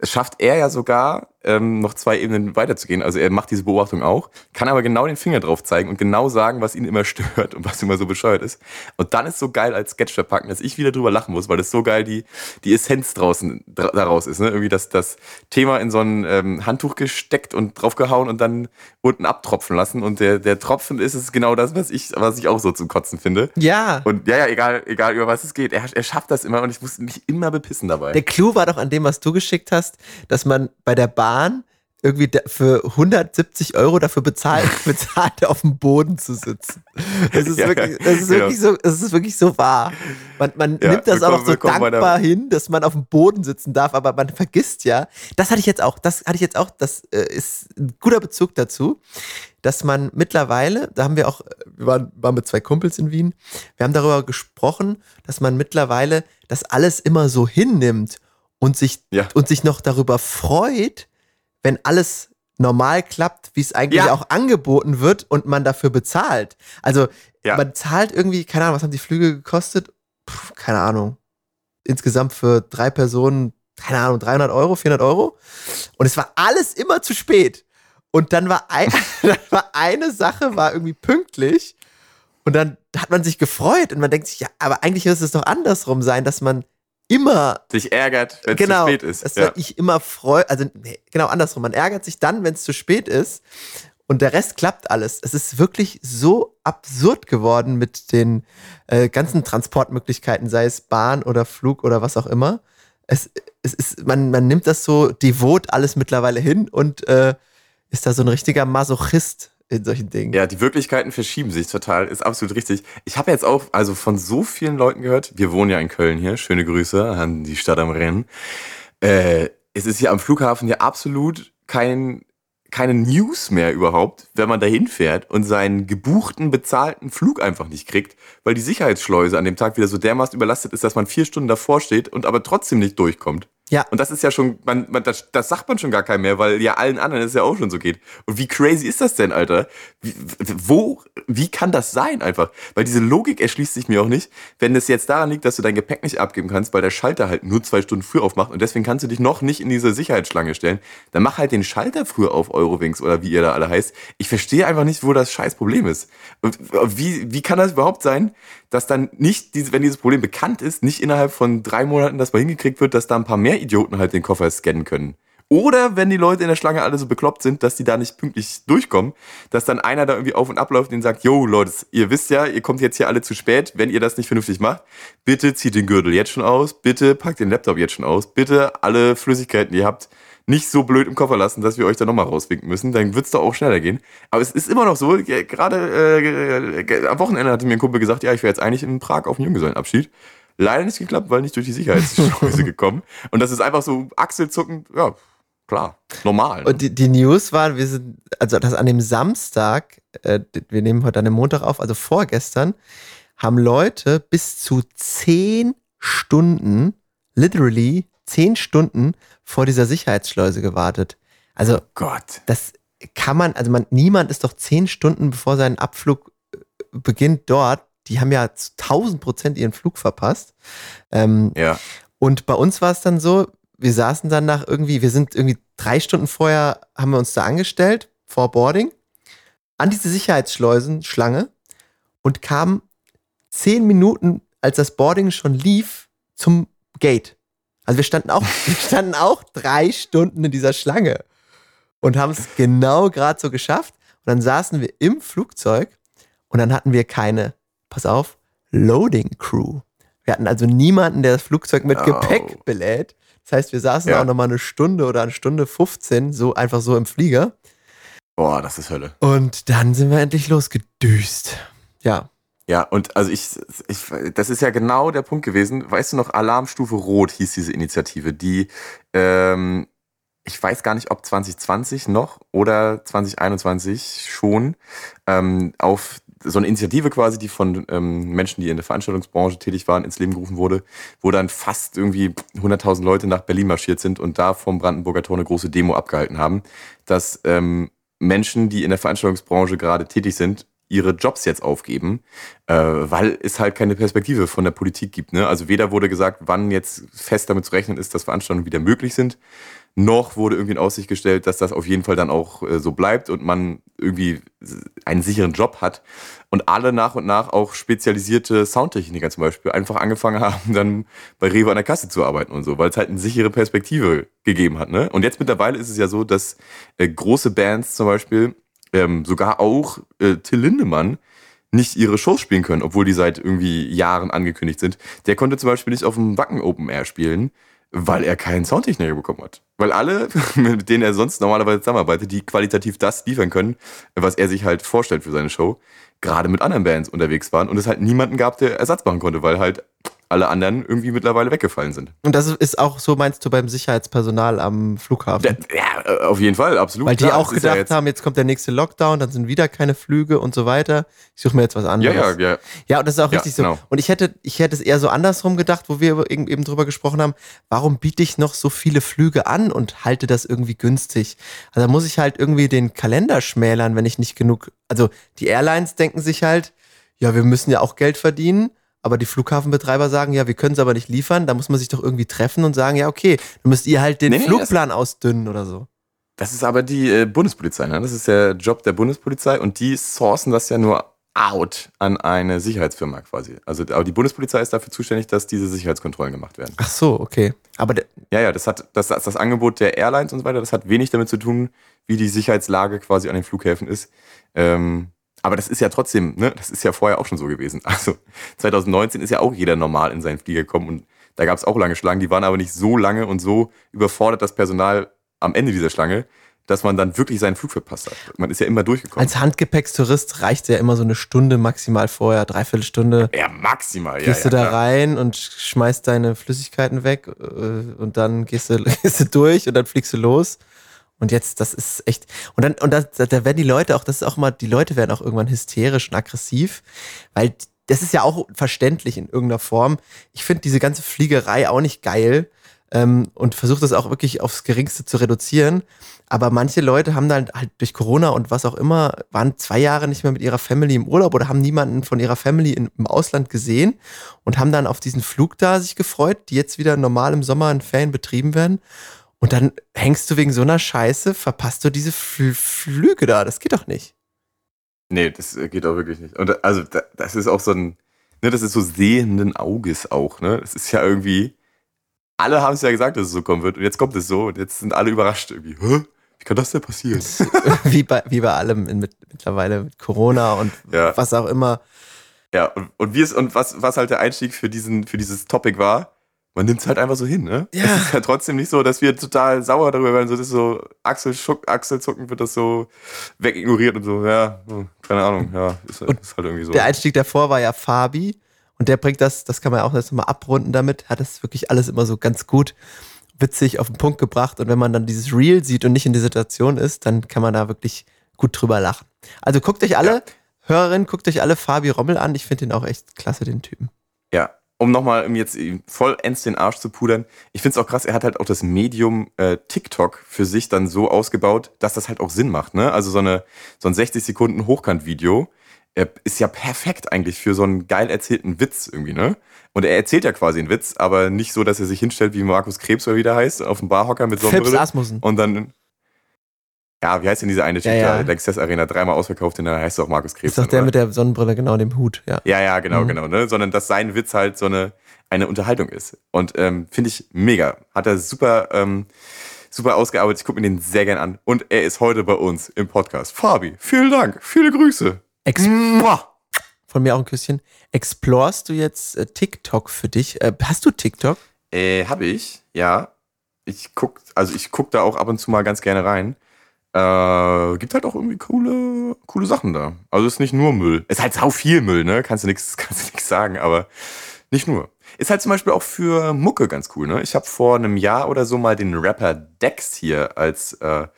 Es schafft er ja sogar, ähm, noch zwei Ebenen weiterzugehen. Also er macht diese Beobachtung auch, kann aber genau den Finger drauf zeigen und genau sagen, was ihn immer stört und was immer so bescheuert ist. Und dann ist so geil als Sketch verpacken, dass ich wieder drüber lachen muss, weil das so geil die, die Essenz draußen dra daraus ist. Ne? Irgendwie das, das Thema in so ein ähm, Handtuch gesteckt und draufgehauen und dann unten abtropfen lassen. Und der, der Tropfen ist es genau das, was ich, was ich auch so zum Kotzen finde. Ja. Und ja, ja, egal, egal über was es geht. Er, er schafft das immer und ich muss mich immer bepissen dabei. Der Clou war doch an dem, was du geschickt hast, dass man bei der Bahn irgendwie für 170 Euro dafür bezahlt, bezahlt auf dem Boden zu sitzen. Das ist, Ja, wirklich, das ist genau. wirklich so, das ist wirklich so wahr. Man, man Ja, nimmt das auch noch so dankbar hin, dass man auf dem Boden sitzen darf, aber man vergisst ja, das hatte ich jetzt auch, das hatte ich jetzt auch, das äh, ist ein guter Bezug dazu, dass man mittlerweile, da haben wir auch, wir waren, waren mit zwei Kumpels in Wien, wir haben darüber gesprochen, dass man mittlerweile das alles immer so hinnimmt und sich, Ja. und sich noch darüber freut, wenn alles normal klappt, wie es eigentlich Ja. auch angeboten wird und man dafür bezahlt. Also Ja. man zahlt irgendwie, keine Ahnung, was haben die Flüge gekostet? Puh, keine Ahnung. Insgesamt für drei Personen, keine Ahnung, 300 Euro, 400 Euro. Und es war alles immer zu spät. Und dann war, ein, dann war eine Sache, war irgendwie pünktlich. Und dann hat man sich gefreut und man denkt sich, ja, aber eigentlich müsste es doch andersrum sein, dass man immer Sich ärgert, wenn es genau, zu spät ist. dass Ja. ich immer freue, also genau andersrum, man ärgert sich dann, wenn es zu spät ist. und der Rest klappt alles. Es ist wirklich so absurd geworden mit den äh, ganzen Transportmöglichkeiten, sei es Bahn oder Flug oder was auch immer. Es, es ist, man, man nimmt das so devot alles mittlerweile hin und äh, ist da so ein richtiger Masochist in solchen Dingen. Ja, die Wirklichkeiten verschieben sich total, ist absolut richtig. Ich habe jetzt auch, also von so vielen Leuten gehört, wir wohnen ja in Köln hier, schöne Grüße an die Stadt am Rennen. Äh, es ist hier am Flughafen ja absolut kein, keine News mehr überhaupt, wenn man dahin fährt und seinen gebuchten, bezahlten Flug einfach nicht kriegt, weil die Sicherheitsschleuse an dem Tag wieder so dermaßen überlastet ist, dass man vier Stunden davor steht und aber trotzdem nicht durchkommt. Ja. Und das ist ja schon, man, man, das, das sagt man schon gar keinem mehr, weil ja allen anderen es ja auch schon so geht. Und wie crazy ist das denn, Alter? Wie, wo, wie kann das sein einfach? Weil diese Logik erschließt sich mir auch nicht, wenn es jetzt daran liegt, dass du dein Gepäck nicht abgeben kannst, weil der Schalter halt nur zwei Stunden früh aufmacht und deswegen kannst du dich noch nicht in diese Sicherheitsschlange stellen. Dann mach halt den Schalter früher auf Eurowings oder wie ihr da alle heißt. Ich verstehe einfach nicht, wo das scheiß Problem ist. Und wie, wie kann das überhaupt sein, dass dann nicht, diese, wenn dieses Problem bekannt ist, nicht innerhalb von drei Monaten das mal hingekriegt wird, dass da ein paar mehr Idioten halt den Koffer scannen können. Oder wenn die Leute in der Schlange alle so bekloppt sind, dass die da nicht pünktlich durchkommen, dass dann einer da irgendwie auf und abläuft und sagt, yo Leute, ihr wisst ja, ihr kommt jetzt hier alle zu spät, wenn ihr das nicht vernünftig macht, bitte zieht den Gürtel jetzt schon aus, bitte packt den Laptop jetzt schon aus, bitte alle Flüssigkeiten, die ihr habt, nicht so blöd im Koffer lassen, dass wir euch da nochmal rauswinken müssen, dann wird's doch auch schneller gehen. Aber es ist immer noch so, ja, gerade äh, am Wochenende hatte mir ein Kumpel gesagt, ja, ich wäre jetzt eigentlich in Prag auf den Junggesellenabschied. Leider nicht geklappt, weil nicht durch die Sicherheitsschleuse gekommen. Und das ist einfach so achselzuckend, ja, klar, normal. ne? Und die, die News war, wir sind, also das an dem Samstag, äh, wir nehmen heute an dem Montag auf, also vorgestern, haben Leute bis zu zehn Stunden, literally zehn Stunden vor dieser Sicherheitsschleuse gewartet. Also Gott. das kann man, also man, niemand ist doch zehn Stunden bevor sein Abflug äh, beginnt dort. Die haben ja zu 1000 Prozent ihren Flug verpasst. Ähm, Ja. und bei uns war es dann so, wir saßen dann nach irgendwie, wir sind irgendwie drei Stunden vorher, haben wir uns da angestellt, vor Boarding, an diese Sicherheitsschleusen-Schlange und kamen zehn Minuten, als das Boarding schon lief, zum Gate. Also wir standen auch, wir standen auch drei Stunden in dieser Schlange und haben es genau gerade so geschafft. Und dann saßen wir im Flugzeug und dann hatten wir keine, pass auf, Loading Crew. Wir hatten also niemanden, der das Flugzeug mit Oh. Gepäck belädt. Das heißt, wir saßen Ja. auch nochmal eine Stunde oder eine Stunde 15, so einfach so im Flieger. Boah, das ist Hölle. Und dann sind wir endlich losgedüst. Ja. Ja, und also ich, ich, das ist ja genau der Punkt gewesen. Weißt du noch, Alarmstufe Rot hieß diese Initiative, die, ähm, ich weiß gar nicht, ob 2020 noch oder 2021 schon, ähm, auf so eine Initiative quasi, die von ähm, Menschen, die in der Veranstaltungsbranche tätig waren, ins Leben gerufen wurde, wo dann fast irgendwie 100.000 Leute nach Berlin marschiert sind und da vom Brandenburger Tor eine große Demo abgehalten haben, dass ähm, Menschen, die in der Veranstaltungsbranche gerade tätig sind, ihre Jobs jetzt aufgeben, äh, weil es halt keine Perspektive von der Politik gibt. Ne? Also weder wurde gesagt, wann jetzt fest damit zu rechnen ist, dass Veranstaltungen wieder möglich sind, noch wurde irgendwie in Aussicht gestellt, dass das auf jeden Fall dann auch äh, so bleibt und man irgendwie einen sicheren Job hat. Und alle nach und nach auch spezialisierte Soundtechniker zum Beispiel einfach angefangen haben, dann bei Rewe an der Kasse zu arbeiten und so, weil es halt eine sichere Perspektive gegeben hat. Ne? Und jetzt mittlerweile ist es ja so, dass äh, große Bands zum Beispiel, ähm, sogar auch äh, Till Lindemann, nicht ihre Shows spielen können, obwohl die seit irgendwie Jahren angekündigt sind. Der konnte zum Beispiel nicht auf dem Wacken Open Air spielen, weil er keinen Soundtechniker bekommen hat. Weil alle, mit denen er sonst normalerweise zusammenarbeitet, die qualitativ das liefern können, was er sich halt vorstellt für seine Show, gerade mit anderen Bands unterwegs waren und es halt niemanden gab, der Ersatz machen konnte, weil halt alle anderen irgendwie mittlerweile weggefallen sind. Und das ist auch so, meinst du, beim Sicherheitspersonal am Flughafen? Ja, äh, auf jeden Fall, absolut. Weil die Klar, auch ist ja gedacht jetzt- haben, jetzt kommt der nächste Lockdown, dann sind wieder keine Flüge und so weiter. Ich suche mir jetzt was Ja, anderes. ja, ja. Ja, und das ist auch Ja, richtig so. genau. Und ich hätte, ich hätte es eher so andersrum gedacht, wo wir eben eben drüber gesprochen haben, warum biete ich noch so viele Flüge an und halte das irgendwie günstig? Also da muss ich halt irgendwie den Kalender schmälern, wenn ich nicht genug. Also die Airlines denken sich halt, ja, wir müssen ja auch Geld verdienen. Aber die Flughafenbetreiber sagen, ja, wir können es aber nicht liefern. Da muss man sich doch irgendwie treffen und sagen, ja, okay, dann müsst ihr halt den Nee, nee, Flugplan ausdünnen oder so. Das ist aber die äh, Bundespolizei, ne? Das ist der Job der Bundespolizei und die sourcen das ja nur out an eine Sicherheitsfirma quasi. Also aber die Bundespolizei ist dafür zuständig, dass diese Sicherheitskontrollen gemacht werden. Ach so, okay. Aber Ja, ja, das hat das, das, das Angebot der Airlines und so weiter, das hat wenig damit zu tun, wie die Sicherheitslage quasi an den Flughäfen ist. Ähm, aber das ist ja trotzdem, ne, das ist ja vorher auch schon so gewesen. Also 2019 ist ja auch jeder normal in seinen Flieger gekommen und da gab es auch lange Schlangen, die waren aber nicht so lange und so überfordert das Personal am Ende dieser Schlange, dass man dann wirklich seinen Flug verpasst hat. Man ist ja immer durchgekommen. Als Handgepäckstourist reicht ja immer so eine Stunde maximal vorher, dreiviertel Stunde. ja, maximal. Ja, Gehst ja, du da klar. rein und schmeißt deine Flüssigkeiten weg äh, und dann gehst du, gehst du durch und dann fliegst du los. Und jetzt, das ist echt. Und dann, und da, da werden die Leute auch, das ist auch mal, die Leute werden auch irgendwann hysterisch und aggressiv, weil das ist ja auch verständlich in irgendeiner Form. Ich finde diese ganze Fliegerei auch nicht geil ähm, und versuche das auch wirklich aufs Geringste zu reduzieren. Aber manche Leute haben dann halt durch Corona und was auch immer, waren zwei Jahre nicht mehr mit ihrer Family im Urlaub oder haben niemanden von ihrer Family in, im Ausland gesehen und haben dann auf diesen Flug da sich gefreut, die jetzt wieder normal im Sommer in Ferien betrieben werden. Und dann hängst du wegen so einer Scheiße, verpasst du diese Fl Flüge da. Das geht doch nicht. Nee, das äh, geht auch wirklich nicht. Und da- also da, das ist auch so ein, ne, das ist so sehenden Auges auch, ne? Das ist ja irgendwie, alle haben es ja gesagt, dass es so kommen wird und jetzt kommt es so und jetzt sind alle überrascht irgendwie. Hä? Wie kann das denn passieren? wie, bei, wie bei allem in, mit, mittlerweile mit Corona und Ja. was auch immer. Ja, und, und wie es, und was, was halt der Einstieg für diesen, für dieses Topic war, man nimmt es halt einfach so hin, ne? Ja. Es ist ja trotzdem nicht so, dass wir total sauer darüber werden, so das ist so Achselschuck, Achselzucken wird das so wegignoriert und so, ja, hm, keine Ahnung, ja, ist, Und ist halt irgendwie so. Der Einstieg davor war ja Fabi und der bringt das, das kann man auch jetzt nochmal abrunden damit, hat das wirklich alles immer so ganz gut witzig auf den Punkt gebracht und wenn man dann dieses Reel sieht und nicht in der Situation ist, dann kann man da wirklich gut drüber lachen. Also guckt euch alle, Ja. Hörerinnen, guckt euch alle Fabi Rommel an, ich finde den auch echt klasse, den Typen. Ja, um nochmal jetzt vollends den Arsch zu pudern. Ich finde es auch krass, er hat halt auch das Medium äh, TikTok für sich dann so ausgebaut, dass das halt auch Sinn macht. Ne? Also so, eine, so ein 60 Sekunden Hochkant-Video äh, ist ja perfekt eigentlich für so einen geil erzählten Witz irgendwie, ne? Und er erzählt ja quasi einen Witz, aber nicht so, dass er sich hinstellt wie Markus Krebs oder wie der heißt, auf dem Barhocker mit Sonnenbrille. Asmussen. Und dann, ja, wie heißt denn diese eine Typ Ja, ja. Lexus Arena, dreimal ausverkauft, und dann heißt er auch Markus Krebs. Ist doch der oder? mit der Sonnenbrille, genau, dem Hut, ja. Ja, ja, genau, Mhm. genau, ne? Sondern dass sein Witz halt so eine, eine Unterhaltung ist. Und ähm, finde ich mega. Hat er super, ähm, super ausgearbeitet. Ich gucke mir den sehr gern an. Und er ist heute bei uns im Podcast. Fabi, vielen Dank, viele Grüße. Ex Mua. von mir auch ein Küsschen. Explorst du jetzt äh, TikTok für dich? Äh, hast du TikTok? Äh, hab ich, ja. Ich guck, also ich guck da auch ab und zu mal ganz gerne rein. Äh, gibt halt auch irgendwie coole, coole Sachen da. Also ist nicht nur Müll. Ist halt sau viel Müll, ne? Kannst du nichts, kannst sagen, aber nicht nur. Ist halt zum Beispiel auch für Mucke ganz cool, ne? Ich habe vor einem Jahr oder so mal den Rapper Dex hier als äh,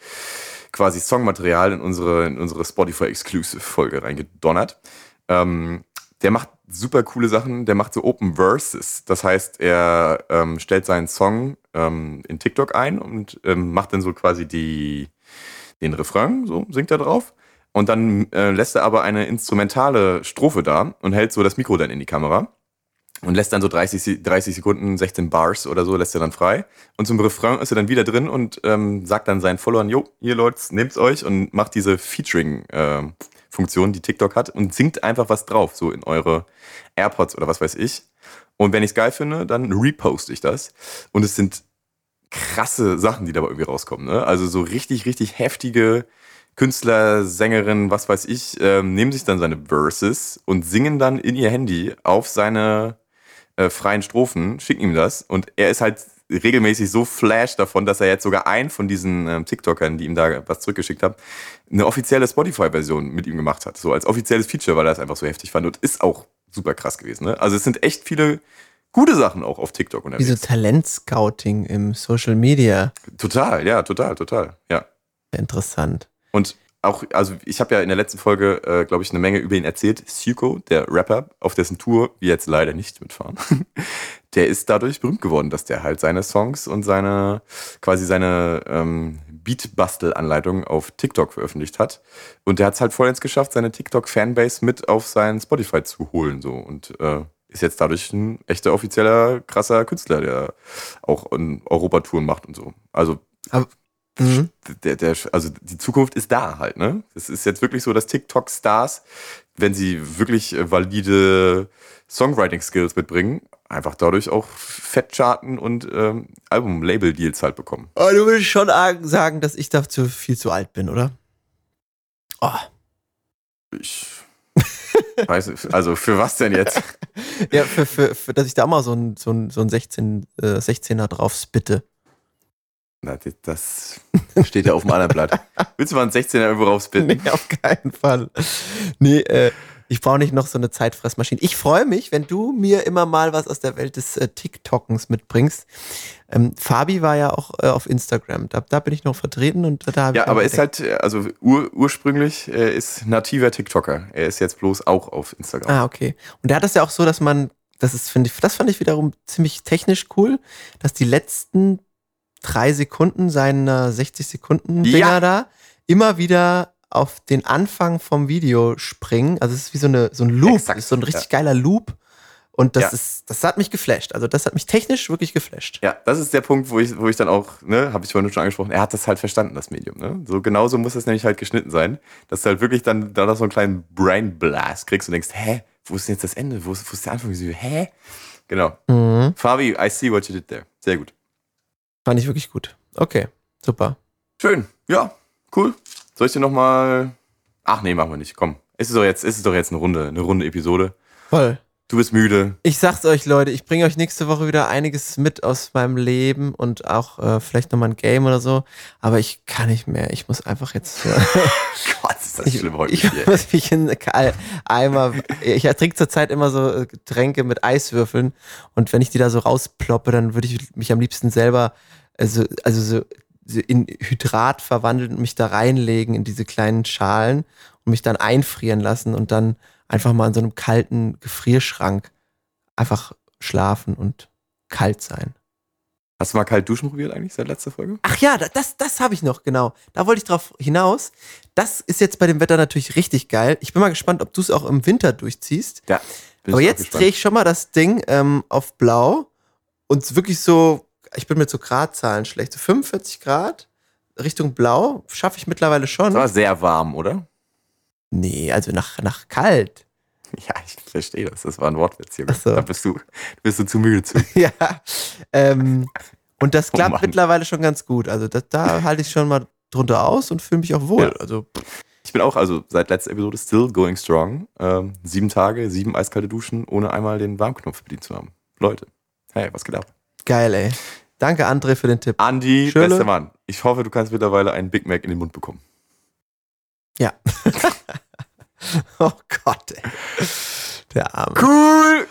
quasi Songmaterial in unsere, in unsere Spotify Exclusive Folge reingedonnert. Ähm, der macht super coole Sachen. Der macht so Open Verses. Das heißt, er ähm, stellt seinen Song ähm, in TikTok ein und ähm, macht dann so quasi die, den Refrain, so singt er drauf. Und dann äh, lässt er aber eine instrumentale Strophe da und hält so das Mikro dann in die Kamera und lässt dann so 30, Se- 30 Sekunden, 16 Bars oder so, lässt er dann frei. Und zum Refrain ist er dann wieder drin und ähm, sagt dann seinen Followern, jo, ihr Leute, nehmt's euch und macht diese Featuring-Funktion, die TikTok hat und singt einfach was drauf, so in eure AirPods oder was weiß ich. Und wenn ich's geil finde, dann reposte ich das. Und es sind krasse Sachen, die dabei irgendwie rauskommen. Ne? Also so richtig, richtig heftige Künstler, Sängerinnen, was weiß ich, ähm, nehmen sich dann seine Verses und singen dann in ihr Handy auf seine äh, freien Strophen, schicken ihm das und er ist halt regelmäßig so flash davon, dass er jetzt sogar einen von diesen ähm, TikTokern, die ihm da was zurückgeschickt haben, eine offizielle Spotify-Version mit ihm gemacht hat. So als offizielles Feature, weil er es einfach so heftig fand und ist auch super krass gewesen. Ne? Also es sind echt viele gute Sachen auch auf TikTok Wie so unterwegs. Talentscouting im Social Media. Total, ja, total, total, ja. Interessant. Und auch, also ich habe ja in der letzten Folge, äh, glaube ich, eine Menge über ihn erzählt. Syuko, der Rapper, auf dessen Tour wir jetzt leider nicht mitfahren, der ist dadurch berühmt geworden, dass der halt seine Songs und seine, quasi seine ähm, Beat-Bastel-Anleitung auf TikTok veröffentlicht hat. Und der hat es halt vollends geschafft, seine TikTok-Fanbase mit auf sein Spotify zu holen. So. Und äh, ist jetzt dadurch ein echter offizieller, krasser Künstler, der auch in Europatouren macht und so. Also Mhm. der, der, also die Zukunft ist da halt, ne? Es ist jetzt wirklich so, dass TikTok-Stars wenn sie wirklich äh, valide Songwriting-Skills mitbringen, einfach dadurch auch Fettcharten und ähm, Album-Label-Deals halt bekommen. Oh, du willst schon sagen, dass ich dafür viel zu alt bin, oder? Oh. Ich weiß also für was denn jetzt? Ja, für, für, für, dass ich da mal so ein, so ein, so ein 16, äh, 16er drauf spitte. Na, das steht ja auf dem anderen Blatt. Willst du mal einen 16er irgendwo rausbitten? Nee, auf keinen Fall. Nee, äh, ich brauche nicht noch so eine Zeitfressmaschine. Ich freue mich, wenn du mir immer mal was aus der Welt des äh, TikTokens mitbringst. Ähm, Fabi war ja auch äh, auf Instagram. Da, da bin ich noch vertreten und da habe ich Ja, aber ist halt, äh, also ur, ursprünglich äh, ist nativer TikToker. Er ist jetzt bloß auch auf Instagram. Ah, okay. Und der hat das ja auch so, dass man, das ist, finde ich, das fand ich wiederum ziemlich technisch cool, dass die letzten drei Sekunden seiner 60 Sekunden Dinger Ja. da immer wieder auf den Anfang vom Video springen. Also es ist wie so, eine, so ein Loop, Exakt, ist so ein richtig geiler Loop. Und das Ja. ist, das hat mich geflasht. Also das hat mich technisch wirklich geflasht. Ja, das ist der Punkt, wo ich, wo ich dann auch, ne, habe ich vorhin schon angesprochen, er hat das halt verstanden, das Medium. Ne? So genauso muss das nämlich halt geschnitten sein, dass du halt wirklich dann da noch so einen kleinen Brain Blast kriegst und denkst, hä, wo ist denn jetzt das Ende? Wo ist, wo ist der Anfang? Hä? Genau. Mhm. Fabi, I see what you did there. Sehr gut. Fand ich wirklich gut. Okay, super. Schön. Ja, cool. Soll ich dir nochmal. Ach nee, machen wir nicht. Komm. Es ist doch jetzt, es ist doch jetzt eine runde, eine runde Episode. Voll. Du bist müde. Ich sag's euch, Leute, ich bringe euch nächste Woche wieder einiges mit aus meinem Leben und auch äh, vielleicht nochmal ein Game oder so. Aber ich kann nicht mehr. Ich muss einfach jetzt. Gott, ist das ich, schlimm heute ich dir. muss mich in Eimer. Ich trinke zurzeit immer so äh, Getränke mit Eiswürfeln und wenn ich die da so rausploppe, dann würde ich mich am liebsten selber, also, also so, so in Hydrat verwandeln und mich da reinlegen in diese kleinen Schalen und mich dann einfrieren lassen und dann einfach mal in so einem kalten Gefrierschrank einfach schlafen und kalt sein. Hast du mal kalt duschen probiert eigentlich seit letzter Folge? Ach ja, da- das, das habe ich noch, genau. Da wollte ich drauf hinaus. Das ist jetzt bei dem Wetter natürlich richtig geil. Ich bin mal gespannt, ob du es auch im Winter durchziehst. Ja. Aber jetzt drehe ich schon mal das Ding ähm, auf blau und wirklich so, ich bin mit so Gradzahlen schlecht, so 45 Grad Richtung blau schaffe ich mittlerweile schon. Das war sehr warm, oder? Nee, also nach, nach kalt. Ja, ich verstehe das. Das war ein Wortwitz, Junge. Ach so. Da bist du, bist du zu müde zu. ja. Ähm, und das Oh klappt Mann. mittlerweile schon ganz gut. Also das, da halte ich schon mal drunter aus und fühle mich auch wohl. Ja. Also Ich bin auch, also seit letzter Episode still going strong. Ähm, sieben Tage, sieben eiskalte Duschen, ohne einmal den Warmknopf bedient zu haben. Leute, hey, was geht ab? Geil, ey. Danke, André, für den Tipp. Andi, Schöne. bester Mann. Ich hoffe, du kannst mittlerweile einen Big Mac in den Mund bekommen. Ja. oh Gott, ey. Der Arme. Cool!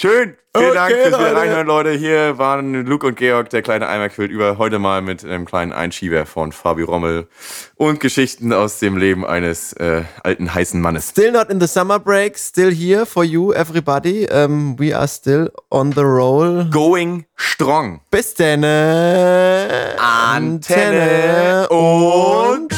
Schön! Vielen Okay, Dank fürs Leute. reinhören, Leute. Hier waren Luke und Georg, der kleine Eimerquilt, über heute mal mit einem kleinen Einschieber von Fabi Rommel und Geschichten aus dem Leben eines äh, alten heißen Mannes. Still not in the summer break, still here for you, everybody. Um, we are still on the roll. Going strong. Bis denn. Antenne und